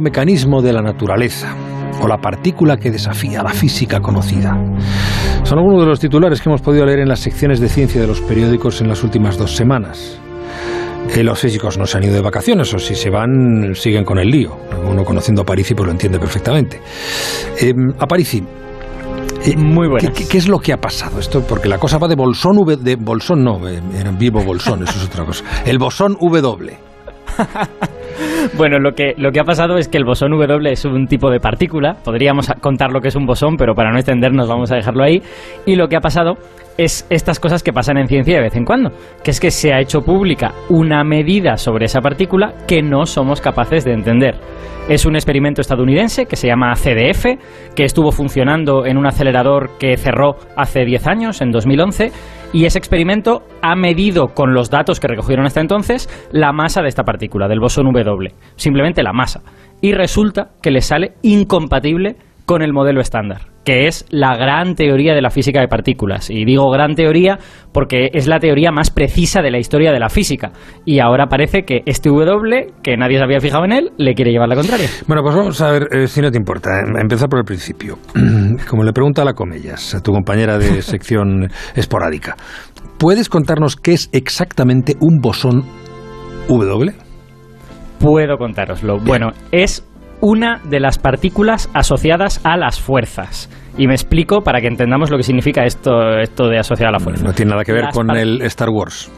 mecanismo de la naturaleza o la partícula que desafía la física conocida. Son algunos de los titulares que hemos podido leer en las secciones de ciencia de los periódicos en las últimas dos semanas. Eh, los físicos no se han ido de vacaciones, o si se van, siguen con el lío. Uno conociendo a Parisi pues lo entiende perfectamente. Eh, a Parisi, eh, Muy buenas. ¿qué, qué es lo que ha pasado? Esto, porque la cosa va de Bolsón, v, de Bolsón no, eh, era vivo Bolsón, eso es otra cosa. El bosón W. Bueno, lo que, lo que ha pasado es que el bosón W es un tipo de partícula. Podríamos contar lo que es un bosón, pero para no extendernos vamos a dejarlo ahí. Y lo que ha pasado es estas cosas que pasan en ciencia de vez en cuando, que es que se ha hecho pública una medida sobre esa partícula que no somos capaces de entender. Es un experimento estadounidense que se llama CDF, que estuvo funcionando en un acelerador que cerró hace 10 años, en 2011, y ese experimento ha medido con los datos que recogieron hasta entonces la masa de esta partícula, del bosón W, simplemente la masa. Y resulta que le sale incompatible con el modelo estándar, que es la gran teoría de la física de partículas. Y digo gran teoría porque es la teoría más precisa de la historia de la física. Y ahora parece que este W, que nadie se había fijado en él, le quiere llevar la contraria. Bueno, pues vamos a ver, eh, si no te importa, eh, empezar por el principio. Como le pregunta a la Comellas, a tu compañera de sección esporádica, ¿puedes contarnos qué es exactamente un bosón W? Puedo contároslo. Bueno, es una de las partículas asociadas a las fuerzas. Y me explico para que entendamos lo que significa esto, esto de asociar a la fuerza. No tiene nada que ver Las con el Star Wars.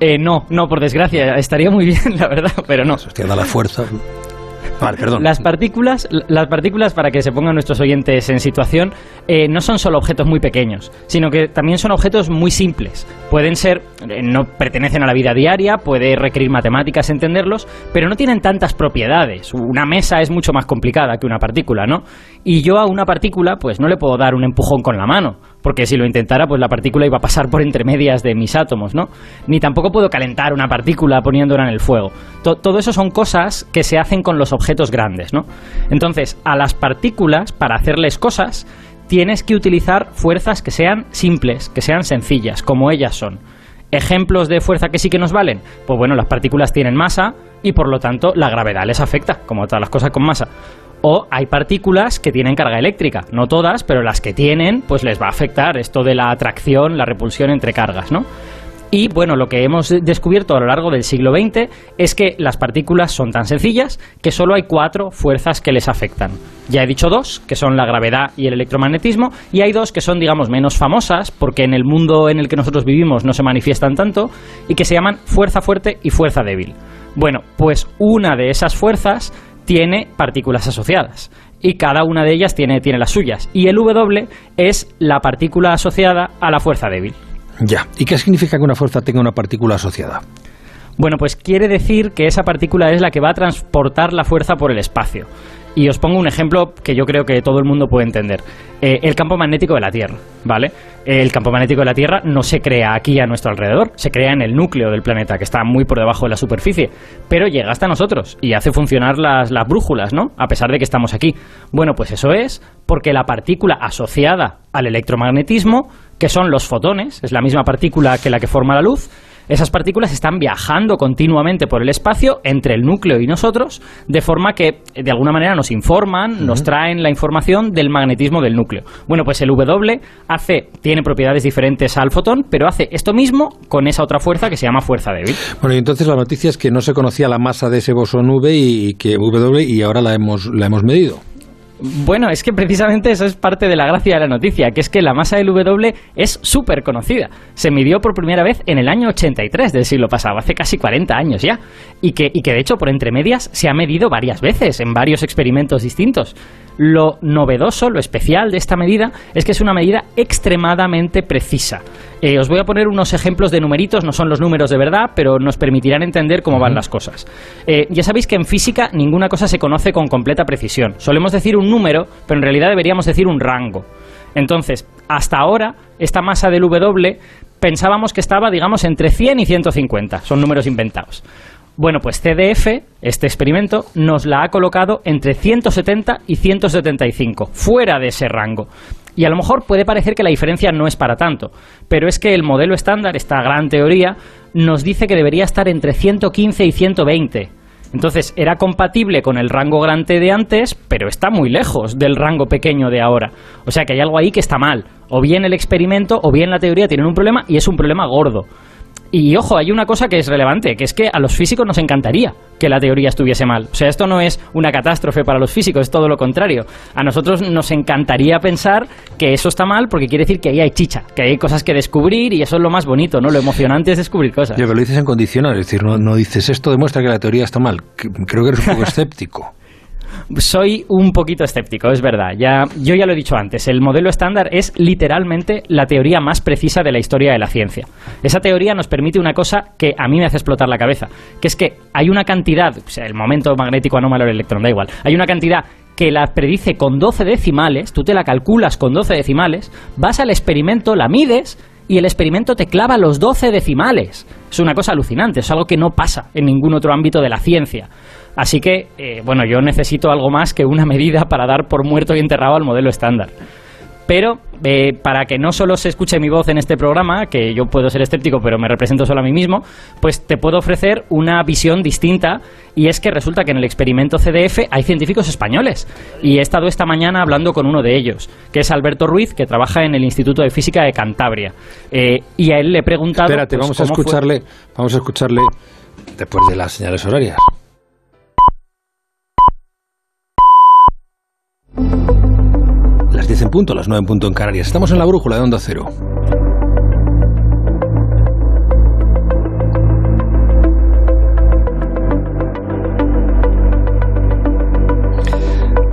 Eh, no, no, por desgracia, estaría muy bien, la verdad, pero no. Hostia, da la fuerza. Las partículas, las partículas, para que se pongan nuestros oyentes en situación, eh, no son solo objetos muy pequeños, sino que también son objetos muy simples. Pueden ser, eh, no pertenecen a la vida diaria, puede requerir matemáticas entenderlos, pero no tienen tantas propiedades. Una mesa es mucho más complicada que una partícula, ¿no? Y yo a una partícula, pues no le puedo dar un empujón con la mano, porque si lo intentara, pues la partícula iba a pasar por entre medias de mis átomos, ¿no? Ni tampoco puedo calentar una partícula poniéndola en el fuego. To- todo eso son cosas que se hacen con los objetos grandes, ¿no? Entonces, a las partículas, para hacerles cosas, tienes que utilizar fuerzas que sean simples, que sean sencillas, como ellas son. ¿Ejemplos de fuerza que sí que nos valen? Pues bueno, las partículas tienen masa y por lo tanto la gravedad les afecta, como todas las cosas con masa. O hay partículas que tienen carga eléctrica, no todas, pero las que tienen, pues les va a afectar esto de la atracción, la repulsión entre cargas, ¿no? Y bueno, lo que hemos descubierto a lo largo del siglo XX es que las partículas son tan sencillas que solo hay cuatro fuerzas que les afectan. Ya he dicho dos, que son la gravedad y el electromagnetismo, y hay dos que son, digamos, menos famosas, porque en el mundo en el que nosotros vivimos no se manifiestan tanto, y que se llaman fuerza fuerte y fuerza débil. Bueno, pues una de esas fuerzas tiene partículas asociadas y cada una de ellas tiene, tiene las suyas. Y el W es la partícula asociada a la fuerza débil. Ya. ¿Y qué significa que una fuerza tenga una partícula asociada? Bueno, pues quiere decir que esa partícula es la que va a transportar la fuerza por el espacio. Y os pongo un ejemplo que yo creo que todo el mundo puede entender. Eh, el campo magnético de la Tierra, ¿vale? El campo magnético de la Tierra no se crea aquí a nuestro alrededor, se crea en el núcleo del planeta, que está muy por debajo de la superficie, pero llega hasta nosotros y hace funcionar las, las brújulas, ¿no? A pesar de que estamos aquí. Bueno, pues eso es porque la partícula asociada al electromagnetismo, que son los fotones, es la misma partícula que la que forma la luz, esas partículas están viajando continuamente por el espacio entre el núcleo y nosotros, de forma que de alguna manera nos informan, nos traen la información del magnetismo del núcleo. Bueno, pues el W hace, tiene propiedades diferentes al fotón, pero hace esto mismo con esa otra fuerza que se llama fuerza débil. Bueno, y entonces la noticia es que no se conocía la masa de ese bosón V y que W y ahora la hemos, la hemos medido. Bueno, es que precisamente eso es parte de la gracia de la noticia, que es que la masa del W es súper conocida. Se midió por primera vez en el año 83 del siglo pasado, hace casi 40 años ya. Y que, y que de hecho por entre medias se ha medido varias veces en varios experimentos distintos. Lo novedoso, lo especial de esta medida es que es una medida extremadamente precisa. Eh, os voy a poner unos ejemplos de numeritos, no son los números de verdad, pero nos permitirán entender cómo van las cosas. Eh, ya sabéis que en física ninguna cosa se conoce con completa precisión. Solemos decir un número, pero en realidad deberíamos decir un rango. Entonces, hasta ahora, esta masa del W pensábamos que estaba, digamos, entre 100 y 150. Son números inventados. Bueno, pues CDF, este experimento, nos la ha colocado entre 170 y 175, fuera de ese rango. Y a lo mejor puede parecer que la diferencia no es para tanto, pero es que el modelo estándar, esta gran teoría, nos dice que debería estar entre 115 y 120. Entonces, era compatible con el rango grande de antes, pero está muy lejos del rango pequeño de ahora. O sea que hay algo ahí que está mal. O bien el experimento o bien la teoría tienen un problema y es un problema gordo. Y ojo, hay una cosa que es relevante, que es que a los físicos nos encantaría que la teoría estuviese mal. O sea, esto no es una catástrofe para los físicos, es todo lo contrario. A nosotros nos encantaría pensar que eso está mal porque quiere decir que ahí hay chicha, que hay cosas que descubrir y eso es lo más bonito, ¿no? Lo emocionante es descubrir cosas. Yo, pero lo dices en condicional, es decir, no, no dices esto demuestra que la teoría está mal. Creo que eres un poco escéptico. Soy un poquito escéptico, es verdad. Ya, yo ya lo he dicho antes, el modelo estándar es literalmente la teoría más precisa de la historia de la ciencia. Esa teoría nos permite una cosa que a mí me hace explotar la cabeza, que es que hay una cantidad, sea, el momento magnético anómalo del electrón, da igual, hay una cantidad que la predice con 12 decimales, tú te la calculas con 12 decimales, vas al experimento, la mides y el experimento te clava los 12 decimales. Es una cosa alucinante, es algo que no pasa en ningún otro ámbito de la ciencia. Así que, eh, bueno, yo necesito algo más que una medida para dar por muerto y enterrado al modelo estándar. Pero eh, para que no solo se escuche mi voz en este programa, que yo puedo ser escéptico, pero me represento solo a mí mismo, pues te puedo ofrecer una visión distinta y es que resulta que en el experimento CDF hay científicos españoles y he estado esta mañana hablando con uno de ellos, que es Alberto Ruiz, que trabaja en el Instituto de Física de Cantabria. Eh, y a él le he preguntado... Espérate, pues, vamos a fue- escucharle, vamos a escucharle después de las señales horarias. Las 10 en punto, las 9 en punto en Canarias. Estamos en la brújula de Onda Cero.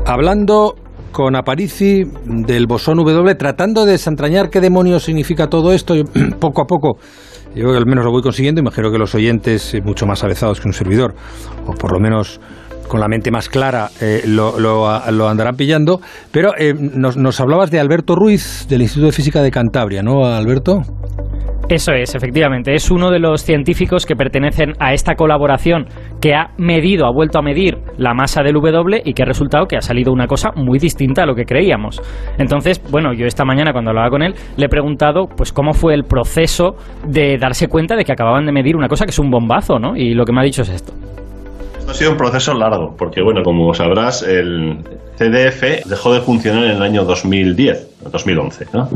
Hablando con Aparici del bosón W, tratando de desentrañar qué demonios significa todo esto, poco a poco, yo al menos lo voy consiguiendo, imagino que los oyentes, eh, mucho más avezados que un servidor, o por lo menos con la mente más clara, eh, lo, andarán pillando. Pero eh, nos, nos hablabas de Alberto Ruiz, del Instituto de Física de Cantabria, ¿no, Alberto? Eso es, efectivamente. Es uno de los científicos que pertenecen a esta colaboración que ha medido, ha vuelto a medir la masa del W y que ha resultado que ha salido una cosa muy distinta a lo que creíamos. Entonces, bueno, yo esta mañana cuando hablaba con él le he preguntado pues cómo fue el proceso de darse cuenta de que acababan de medir una cosa que es un bombazo, ¿no? Y lo que me ha dicho es esto. Ha sido un proceso largo, porque bueno, como sabrás, el CDF dejó de funcionar en el año 2010, 2011, ¿no?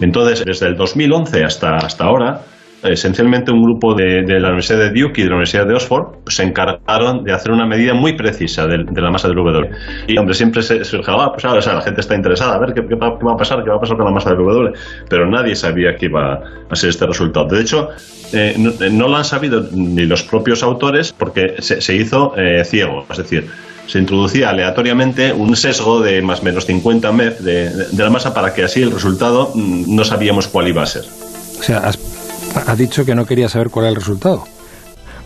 Entonces, desde el 2011 hasta, hasta ahora, esencialmente un grupo de, de la Universidad de Duke y de la Universidad de Oxford pues, se encargaron de hacer una medida muy precisa de, la masa del W. Y hombre, siempre se, dijo, ah, pues ahora, la gente está interesada, a ver qué, va, qué va a pasar, qué va a pasar con la masa del W. Pero nadie sabía que iba a ser este resultado. De hecho, eh, no, eh, lo han sabido ni los propios autores porque se, hizo eh, ciego, es decir, se introducía aleatoriamente un sesgo de más o menos 50 MEF de, la masa para que así el resultado mm, no sabíamos cuál iba a ser. O sea, has dicho que no quería saber cuál era el resultado.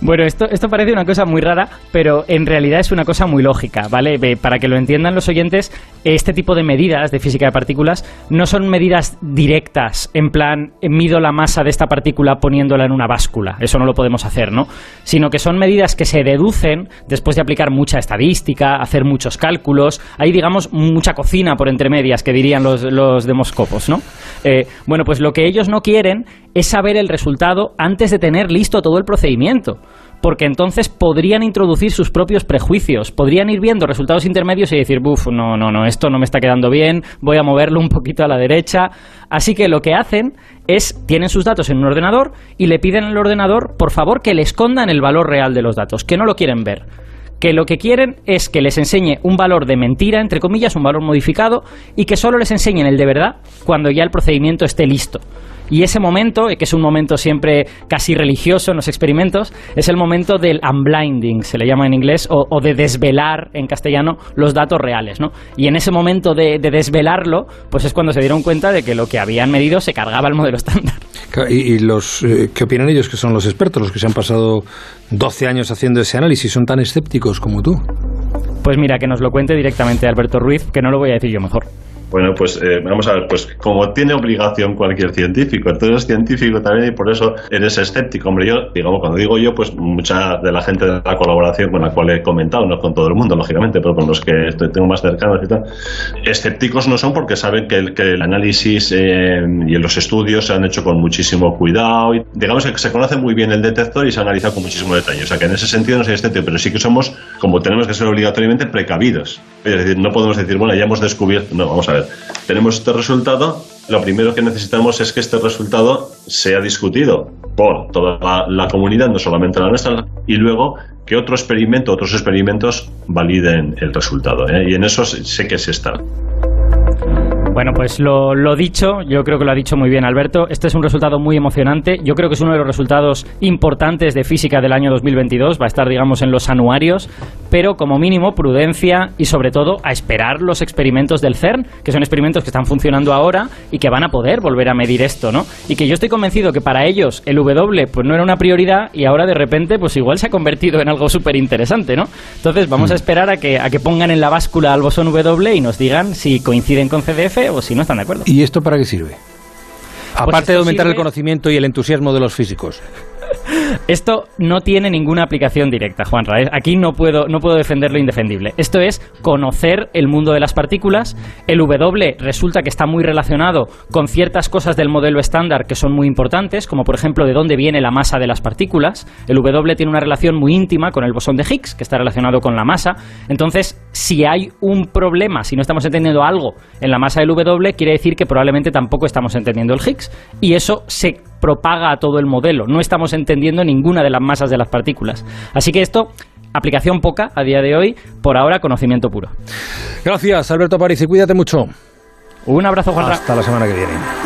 Bueno, esto, esto parece una cosa muy rara, pero en realidad es una cosa muy lógica, ¿vale? Para que lo entiendan los oyentes, este tipo de medidas de física de partículas no son medidas directas, en plan, eh, mido la masa de esta partícula poniéndola en una báscula, eso no lo podemos hacer, ¿no? Sino que son medidas que se deducen después de aplicar mucha estadística, hacer muchos cálculos, hay, digamos, mucha cocina por entre medias, que dirían los, los demoscopos, ¿no? Eh, bueno, pues lo que ellos no quieren es saber el resultado antes de tener listo todo el procedimiento porque entonces podrían introducir sus propios prejuicios, podrían ir viendo resultados intermedios y decir, buf, no, no, no, esto no me está quedando bien, voy a moverlo un poquito a la derecha. Así que lo que hacen es, tienen sus datos en un ordenador y le piden al ordenador, por favor, que le escondan el valor real de los datos, que no lo quieren ver que lo que quieren es que les enseñe un valor de mentira, entre comillas, un valor modificado, y que solo les enseñen el de verdad cuando ya el procedimiento esté listo. Y ese momento, eh, que es un momento siempre casi religioso en los experimentos, es el momento del unblinding, se le llama en inglés, o, o de desvelar en castellano los datos reales. ¿no? Y en ese momento de, de desvelarlo, pues es cuando se dieron cuenta de que lo que habían medido se cargaba el modelo estándar. Claro, ¿Y, y los eh, qué opinan ellos, que son los expertos, los que se han pasado 12 años haciendo ese análisis, son tan escépticos como tú? Pues mira, que nos lo cuente directamente Alberto Ruiz, que no lo voy a decir yo mejor. Bueno, pues eh, vamos a ver, pues como tiene obligación cualquier científico, tú eres científico también y por eso eres escéptico. Hombre, yo, digamos, cuando digo yo, pues mucha de la gente de la colaboración con la cual he comentado, no con todo el mundo, lógicamente, pero con los que tengo más cercanos y tal, escépticos no son porque saben que el, que el análisis eh, y los estudios se han hecho con muchísimo cuidado y digamos que se conoce muy bien el detector y se ha analizado con muchísimo detalle. O sea que en ese sentido no soy escéptico, pero sí que somos, como tenemos que ser obligatoriamente, precavidos. Es decir, no podemos decir, bueno, ya hemos descubierto. No, vamos a ver. Tenemos este resultado. Lo primero que necesitamos es que este resultado sea discutido por toda la, comunidad, no solamente la nuestra, y luego que otro experimento, otros experimentos validen el resultado. ¿eh? Y en eso sé que se está. Bueno, pues lo, lo, dicho, yo creo que lo ha dicho muy bien Alberto. Este es un resultado muy emocionante. Yo creo que es uno de los resultados importantes de física del año 2022. Va a estar, digamos, en los anuarios. Pero como mínimo, prudencia y sobre todo a esperar los experimentos del CERN, que son experimentos que están funcionando ahora y que van a poder volver a medir esto, ¿no? Y que yo estoy convencido que para ellos el W pues no era una prioridad y ahora de repente pues igual se ha convertido en algo súper interesante, ¿no? Entonces vamos a mm. esperar a que, a que pongan en la báscula al bosón W y nos digan si coinciden con CDF o si no están de acuerdo. ¿Y esto para qué sirve? Pues Aparte de aumentar el conocimiento y el entusiasmo de los físicos. Esto no tiene ninguna aplicación directa, Juan Raez. Aquí no puedo, no puedo defender lo indefendible. Esto es conocer el mundo de las partículas. El W resulta que está muy relacionado con ciertas cosas del modelo estándar que son muy importantes, como por ejemplo de dónde viene la masa de las partículas. El W tiene una relación muy íntima con el bosón de Higgs, que está relacionado con la masa. Entonces, si hay un problema, si no estamos entendiendo algo en la masa del W, quiere decir que probablemente tampoco estamos entendiendo el Higgs. Y eso se propaga a todo el modelo. No estamos entendiendo ninguna de las masas de las partículas. Así que esto aplicación poca a día de hoy, por ahora conocimiento puro. Gracias, Alberto París, y cuídate mucho. Un abrazo, Juan. Hasta la semana que viene.